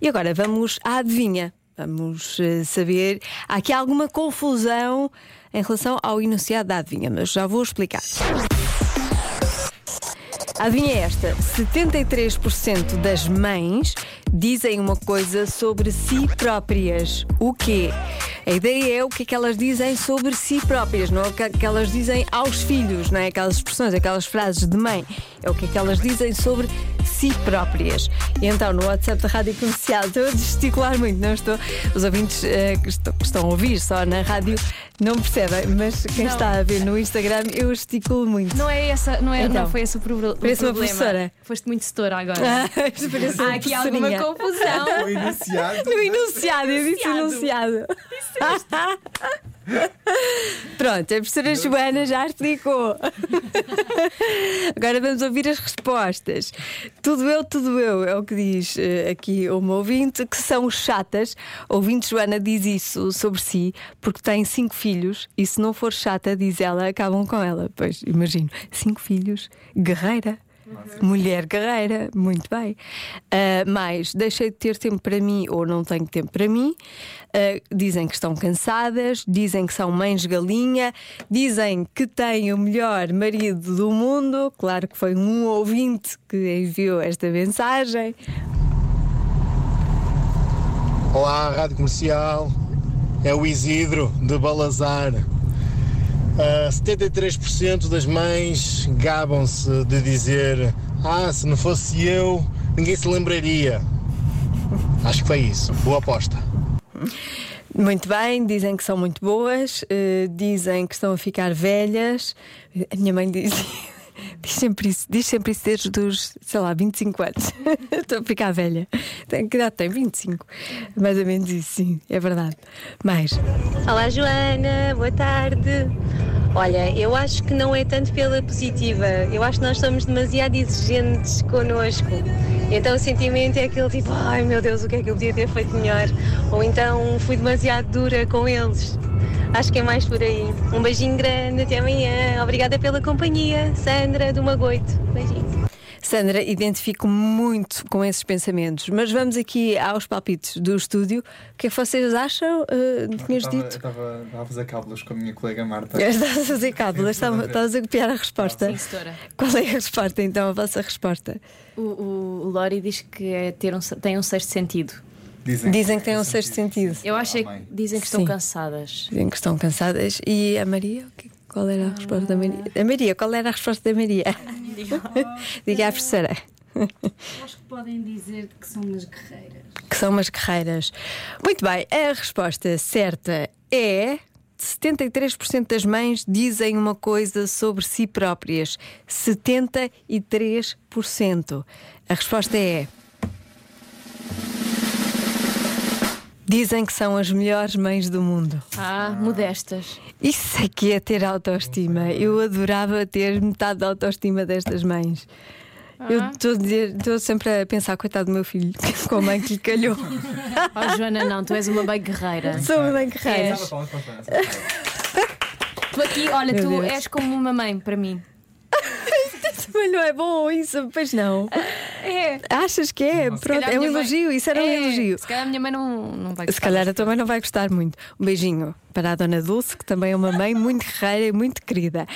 E agora vamos à adivinha. Vamos uh, saber. Há aqui alguma confusão em relação ao enunciado da adivinha, mas já vou explicar. A adivinha é esta: 73% das mães dizem uma coisa sobre si próprias. O quê? A ideia é o que é que elas dizem sobre si próprias, não é o que elas dizem aos filhos, não é? Aquelas expressões, aquelas frases de mãe. É o que é que elas dizem sobre si próprias. E então, no WhatsApp da Rádio Comercial, estou a gesticular muito, não estou? Os ouvintes uh, que, estão, que, estão, a ouvir só na rádio não percebem, mas quem não. está a ver no Instagram, eu gesticulo muito. Não é essa, não, é, então, não foi esse o, pro, o parece problema. uma professora. Foste muito setora agora. Ah, Há aqui alguma confusão. No enunciado. No enunciado, eu disse enunciado. Pronto, a professora Joana já explicou. Agora vamos ouvir as respostas. Tudo eu, tudo eu, é o que diz uh, aqui uma ouvinte, que são chatas. Ouvinte Joana diz isso sobre si, porque tem cinco filhos e se não for chata, diz ela, acabam com ela. Pois, imagino, cinco filhos, guerreira. Mulher guerreira, muito bem. Uh, mais, deixei de ter tempo para mim ou não tenho tempo para mim. Uh, dizem que estão cansadas, dizem que são mães galinha, dizem que têm o melhor marido do mundo. Claro que foi um ouvinte que enviou esta mensagem. Olá, Rádio Comercial. É o Isidro de Balazar. Uh, 73% das mães gabam-se de dizer: Ah, se não fosse eu, ninguém se lembraria. Acho que foi isso. Boa aposta. Muito bem, dizem que são muito boas, uh, dizem que estão a ficar velhas. A minha mãe diz. Diz sempre isso, diz sempre isso desde os, sei lá, 25 anos. Estou a ficar velha. Tem, que idade tem? 25. Mais ou menos isso, sim, é verdade. Mais. Olá, Joana, boa tarde. Olha, eu acho que não é tanto pela positiva. Eu acho que nós somos demasiado exigentes connosco. Então o sentimento é aquele tipo, ai meu Deus, o que é que eu podia ter feito melhor? Ou então fui demasiado dura com eles. Acho que é mais por aí. Um beijinho grande, até amanhã. Obrigada pela companhia. Sandra do Magoito. Beijinho. Sandra, identifico muito com esses pensamentos, mas vamos aqui aos palpites do estúdio. O que é que vocês acham? Uh, tinhas dito? Estava, a fazer cábulas com a minha colega Marta. Estás a fazer cábulas, estavas a copiar a resposta. Sim, senhora. Qual é a resposta então, a vossa resposta? O, o, o Lori diz que é ter um, tem um sexto sentido. Dizem, dizem que têm um sexto sentido. Eu acho que dizem que estão Sim. cansadas. Dizem que estão cansadas. E a Maria? Qual era a resposta da Maria? A Maria, qual era a resposta da Maria? Diga à professora. Acho que podem dizer que são umas guerreiras. Que são umas guerreiras. Muito bem, a resposta certa é. 73% das mães dizem uma coisa sobre si próprias. 73%. A resposta é. Dizem que são as melhores mães do mundo. Ah, modestas. Isso aqui é ter autoestima. Eu adorava ter metade da autoestima destas mães. Ah. Eu estou sempre a pensar, coitado do meu filho, com a mãe que lhe calhou. Oh, Joana, não, tu és uma bem guerreira. Sou uma bem guerreira. tu aqui, olha, meu tu Deus. és como uma mãe para mim. Mas não é bom isso, pois não. É. Achas que é? Não, Pronto, é um elogio, mãe... isso era é. um elogio. Se calhar a minha mãe não, não vai gostar. Se calhar a tua mãe não vai gostar muito. Um beijinho para a Dona Dulce, que também é uma mãe muito guerreira e muito querida.